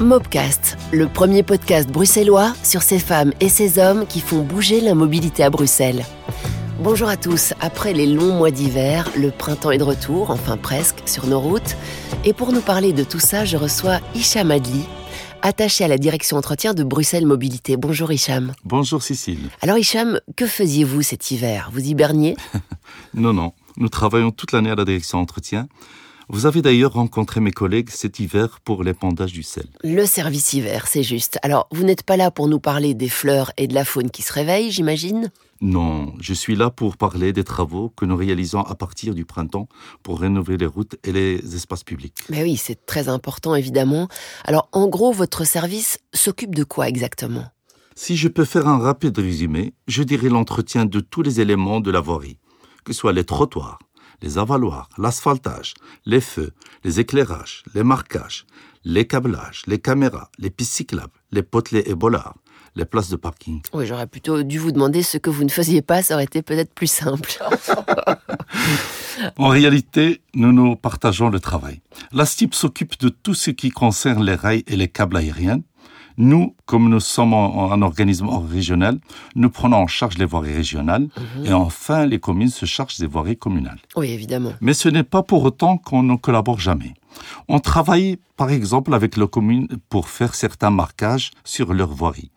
Mobcast, le premier podcast bruxellois sur ces femmes et ces hommes qui font bouger la mobilité à Bruxelles. Bonjour à tous, après les longs mois d'hiver, le printemps est de retour, enfin presque, sur nos routes. Et pour nous parler de tout ça, je reçois Hicham Adli, attaché à la direction entretien de Bruxelles Mobilité. Bonjour Hicham. Bonjour Cécile. Alors Hicham, que faisiez-vous cet hiver? Vous hiberniez? Non, non, nous travaillons toute l'année à la direction entretien. Vous avez d'ailleurs rencontré mes collègues cet hiver pour l'épandage du sel. Le service hiver, c'est juste. Alors, vous n'êtes pas là pour nous parler des fleurs et de la faune qui se réveillent, j'imagine? Non, je suis là pour parler des travaux que nous réalisons à partir du printemps pour rénover les routes et les espaces publics. Mais oui, c'est très important, évidemment. Alors, en gros, votre service s'occupe de quoi exactement? Si je peux faire un rapide résumé, je dirais l'entretien de tous les éléments de la voirie, que ce soit les trottoirs, les avaloirs, l'asphaltage, les feux, les éclairages, les marquages, les câblages, les caméras, les pistes cyclables, les potelets et bollards, les places de parking. Oui, j'aurais plutôt dû vous demander ce que vous ne faisiez pas, ça aurait été peut-être plus simple. en réalité, nous nous partageons le travail. La STIP s'occupe de tout ce qui concerne les rails et les câbles aériens, nous, comme nous sommes un organisme régional, nous prenons en charge les voiries régionales et enfin les communes se chargent des voiries communales. Oui, évidemment. Mais ce n'est pas pour autant qu'on ne collabore jamais. On travaille par exemple avec les communes pour faire certains marquages sur leurs voiries.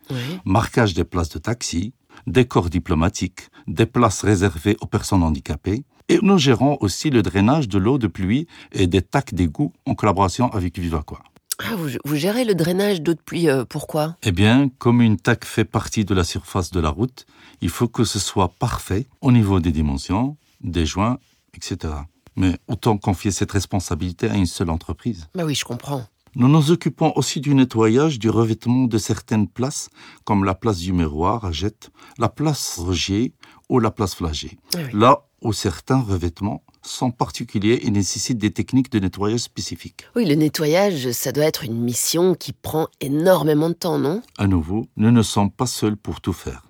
Marquage des places de taxi, des corps diplomatiques, des places réservées aux personnes handicapées. Et nous gérons aussi le drainage de l'eau de pluie et des tacs d'égout en collaboration avec Vivaquois. Ah, vous, gérez le drainage d'eau de pluie, euh, pourquoi? Eh bien, comme une TAC fait partie de la surface de la route, il faut que ce soit parfait au niveau des dimensions, des joints, etc. Mais autant confier cette responsabilité à une seule entreprise. Bah oui, je comprends. Nous nous occupons aussi du nettoyage du revêtement de certaines places, comme la place du miroir à Jette, la place Rogier ou la place Flagey. Ah Là où certains revêtements sont particuliers et nécessitent des techniques de nettoyage spécifiques. Oui, le nettoyage, ça doit être une mission qui prend énormément de temps, non? À nouveau, nous ne sommes pas seuls pour tout faire.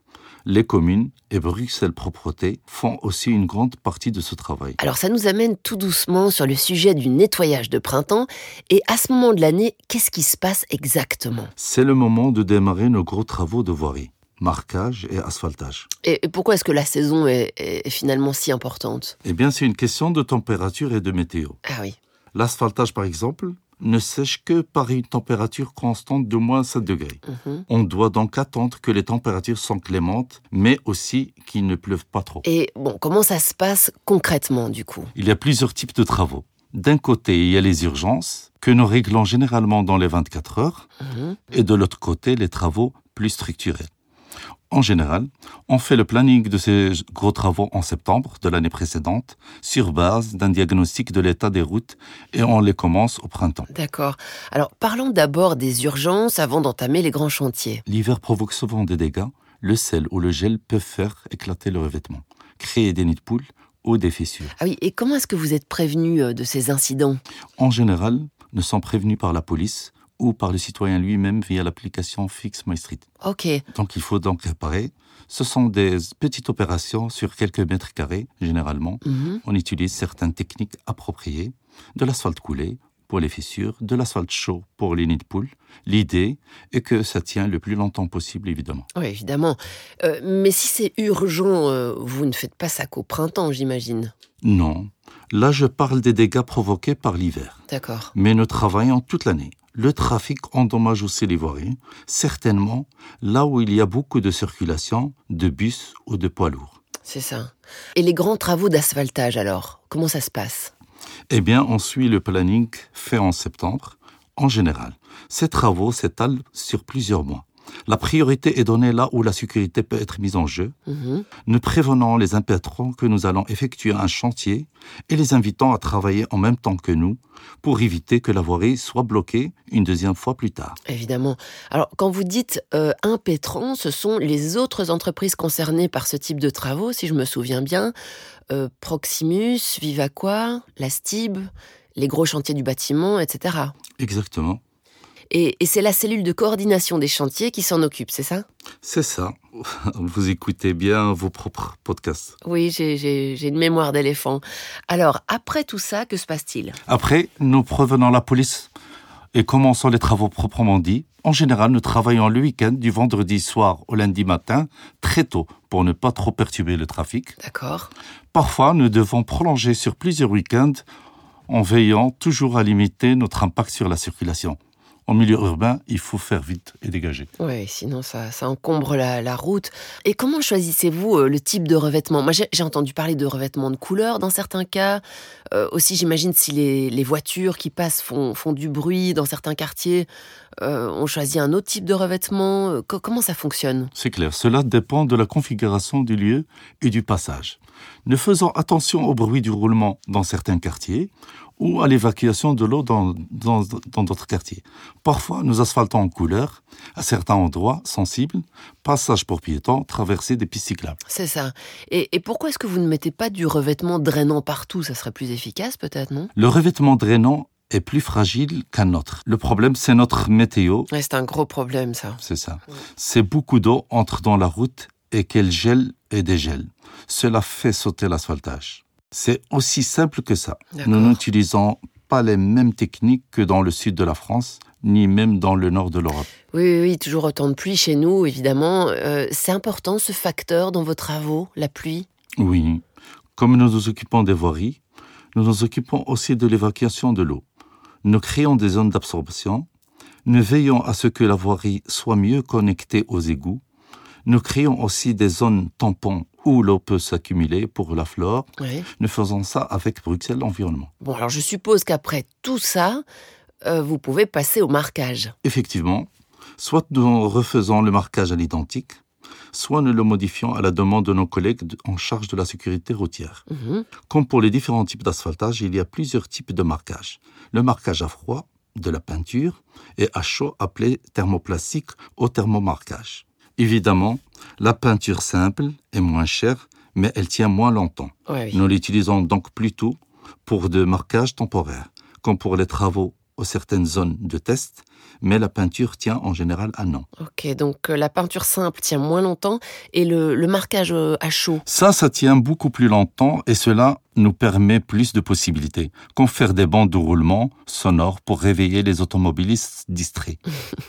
Les communes et Bruxelles Propreté font aussi une grande partie de ce travail. Alors ça nous amène tout doucement sur le sujet du nettoyage de printemps. Et à ce moment de l'année, qu'est-ce qui se passe exactement? C'est le moment de démarrer nos gros travaux de voirie marquage et asphaltage. Et pourquoi est-ce que la saison est, finalement si importante? Eh bien, c'est une question de température et de météo. Ah oui. L'asphaltage, par exemple, ne sèche que par une température constante de moins 7 degrés. Mhm. On doit donc attendre que les températures soient clémentes, mais aussi qu'il ne pleuve pas trop. Et bon, comment ça se passe concrètement du coup? Il y a plusieurs types de travaux. D'un côté, il y a les urgences, que nous réglons généralement dans les 24 heures, mhm. et de l'autre côté, les travaux plus structurés. En général, on fait le planning de ces gros travaux en septembre de l'année précédente sur base d'un diagnostic de l'état des routes et on les commence au printemps. D'accord. Alors parlons d'abord des urgences avant d'entamer les grands chantiers. L'hiver provoque souvent des dégâts. Le sel ou le gel peuvent faire éclater le revêtement, créer des nids de poules ou des fissures. Ah oui, et comment est-ce que vous êtes prévenu euh, de ces incidents? En général, nous sommes prévenus par la police ou par le citoyen lui-même via l'application Fix My Street. Ok. Donc il faut donc réparer. Ce sont des petites opérations sur quelques mètres carrés, généralement. Mhm. On utilise certaines techniques appropriées, de l'asphalte coulé pour les fissures, de l'asphalte chaud pour les nids de poules. L'idée est que ça tient le plus longtemps possible, évidemment. Oui, évidemment. Euh, mais si c'est urgent, euh, vous ne faites pas ça qu'au printemps, j'imagine. Non. Là, je parle des dégâts provoqués par l'hiver. D'accord. Mais nous travaillons toute l'année le trafic endommage aussi les voiries, certainement là où il y a beaucoup de circulation de bus ou de poids lourds. C'est ça. Et les grands travaux d'asphaltage alors, comment ça se passe? Eh bien, on suit le planning fait en septembre. En général, ces travaux s'étalent sur plusieurs mois. La priorité est donnée là où la sécurité peut être mise en jeu. Mhm. Nous prévenons les impétrants que nous allons effectuer un chantier et les invitons à travailler en même temps que nous pour éviter que la voirie soit bloquée une deuxième fois plus tard. Évidemment. Alors, quand vous dites euh, impétrants, ce sont les autres entreprises concernées par ce type de travaux, si je me souviens bien. Euh, Proximus, Vivaqua, la STIB, les gros chantiers du bâtiment, etc. Exactement. Et, c'est la cellule de coordination des chantiers qui s'en occupe, c'est ça? C'est ça. Vous écoutez bien vos propres podcasts. Oui, j'ai une mémoire d'éléphant. Alors, après tout ça, que se passe-t-il? Après, nous prévenons la police et commençons les travaux proprement dits. En général, nous travaillons le week-end du vendredi soir au lundi matin, très tôt, pour ne pas trop perturber le trafic. D'accord. Parfois, nous devons prolonger sur plusieurs week-ends en veillant toujours à limiter notre impact sur la circulation en milieu urbain, il faut faire vite et dégager. Oui, sinon ça, ça encombre la, route. Et comment choisissez-vous euh, le type de revêtement? Moi, j'ai entendu parler de revêtement de couleur dans certains cas. Euh, aussi, j'imagine si les, voitures qui passent font, font, du bruit dans certains quartiers, euh, on choisit un autre type de revêtement. comment ça fonctionne? C'est clair, cela dépend de la configuration du lieu et du passage. Ne faisons attention au bruit du roulement dans certains quartiers ou à l'évacuation de l'eau dans, d'autres quartiers. Parfois, nous asphaltons en couleur, à certains endroits sensibles, passage pour piétons, traversée des pistes cyclables. C'est ça. Et, pourquoi est-ce que vous ne mettez pas du revêtement drainant partout? Ça serait plus efficace peut-être, non? Le revêtement drainant est plus fragile qu'un autre. Le problème, c'est notre météo. c'est un gros problème, ça. C'est ça. C'est beaucoup d'eau entre dans la route et qu'elle gèle et dégèle. Cela fait sauter l'asphaltage. C'est aussi simple que ça. Nous n'utilisons pas les mêmes techniques que dans le sud de la France, ni même dans le nord de l'Europe. Oui, oui, toujours autant de pluie chez nous, évidemment. Euh, c'est important ce facteur dans vos travaux, la pluie? Oui. Comme nous nous occupons des voiries, nous nous occupons aussi de l'évacuation de l'eau. Nous créons des zones d'absorption. Nous veillons à ce que la voirie soit mieux connectée aux égouts. Nous créons aussi des zones tampons où l'eau peut s'accumuler pour la flore. Nous faisons ça avec Bruxelles Environnement. Bon, alors je suppose qu'après tout ça, euh, vous pouvez passer au marquage. Effectivement, soit nous refaisons le marquage à l'identique, soit nous le modifions à la demande de nos collègues en charge de la sécurité routière. Mhm. Comme pour les différents types d'asphaltage, il y a plusieurs types de marquage. Le marquage à froid, de la peinture, et à chaud appelé thermoplastique au thermomarquage. Évidemment, la peinture simple est moins chère, mais elle tient moins longtemps. Nous l'utilisons donc plutôt pour de marquages temporaires, comme pour les travaux aux certaines zones de test, mais la peinture tient en général un an. Ok, donc euh, la peinture simple tient moins longtemps et le, le marquage euh, à chaud Ça, ça tient beaucoup plus longtemps et cela nous permet plus de possibilités, comme faire des bandes de roulement sonores pour réveiller les automobilistes distraits.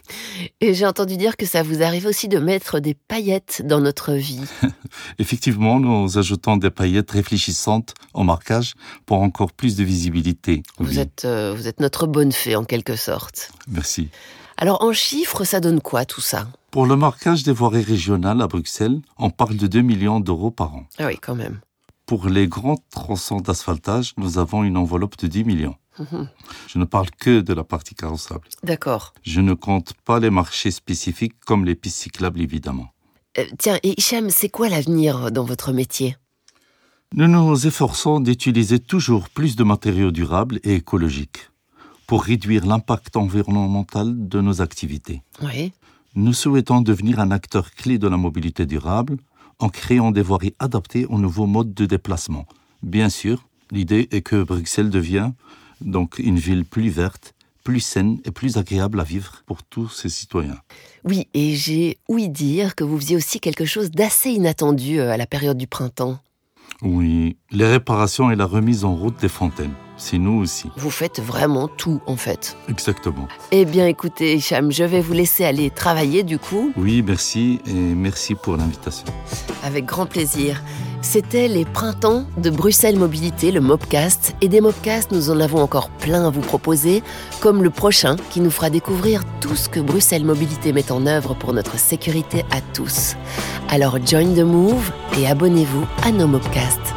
Et j'ai entendu dire que ça vous arrive aussi de mettre des paillettes dans notre vie. Effectivement, nous ajoutons des paillettes réfléchissantes au marquage pour encore plus de visibilité. Vous, êtes, euh, vous êtes notre bonne fée en quelque sorte. Merci. Alors en chiffres, ça donne quoi tout ça? Pour le marquage des voiries régionales à Bruxelles, on parle de 2 millions d'euros par an. Ah oui, quand même. Pour les grands tronçons d'asphaltage, nous avons une enveloppe de 10 millions. Mhm. Je ne parle que de la partie carrossable. D'accord. Je ne compte pas les marchés spécifiques comme les pistes cyclables, évidemment. Euh, tiens, Hicham, c'est quoi l'avenir dans votre métier? Nous nous efforçons d'utiliser toujours plus de matériaux durables et écologiques pour réduire l'impact environnemental de nos activités. Oui. Nous souhaitons devenir un acteur clé de la mobilité durable en créant des voiries adaptées aux nouveaux modes de déplacement. Bien sûr, l'idée est que Bruxelles devient donc une ville plus verte, plus saine et plus agréable à vivre pour tous ses citoyens. Oui, et j'ai ouï dire que vous faisiez aussi quelque chose d'assez inattendu euh, à la période du printemps. Oui, les réparations et la remise en route des fontaines. C'est nous aussi. Vous faites vraiment tout, en fait. Exactement. Eh bien, écoutez, Hicham, je vais vous laisser aller travailler, du coup. Oui, merci, et merci pour l'invitation. Avec grand plaisir. C'était les printemps de Bruxelles Mobilité, le Mobcast. Et des Mobcasts, nous en avons encore plein à vous proposer, comme le prochain qui nous fera découvrir tout ce que Bruxelles Mobilité met en œuvre pour notre sécurité à tous. Alors join the move et abonnez-vous à nos Mobcasts.